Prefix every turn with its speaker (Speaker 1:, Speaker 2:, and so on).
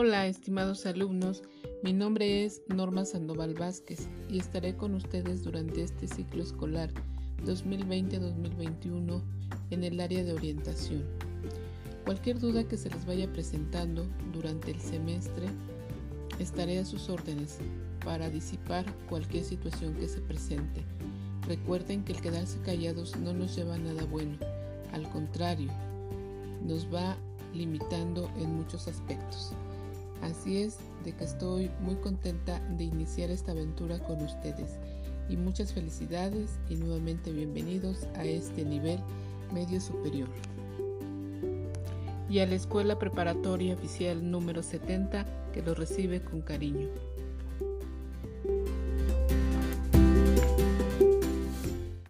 Speaker 1: Hola, estimados alumnos. Mi nombre es Norma Sandoval Vázquez y estaré con ustedes durante este ciclo escolar 2020-2021 en el área de orientación. Cualquier duda que se les vaya presentando durante el semestre, estaré a sus órdenes para disipar cualquier situación que se presente. Recuerden que el quedarse callados no nos lleva a nada bueno, al contrario, nos va limitando en muchos aspectos. Así es de que estoy muy contenta de iniciar esta aventura con ustedes y muchas felicidades y nuevamente bienvenidos a este nivel medio superior. Y a la Escuela Preparatoria Oficial número 70 que lo recibe con cariño.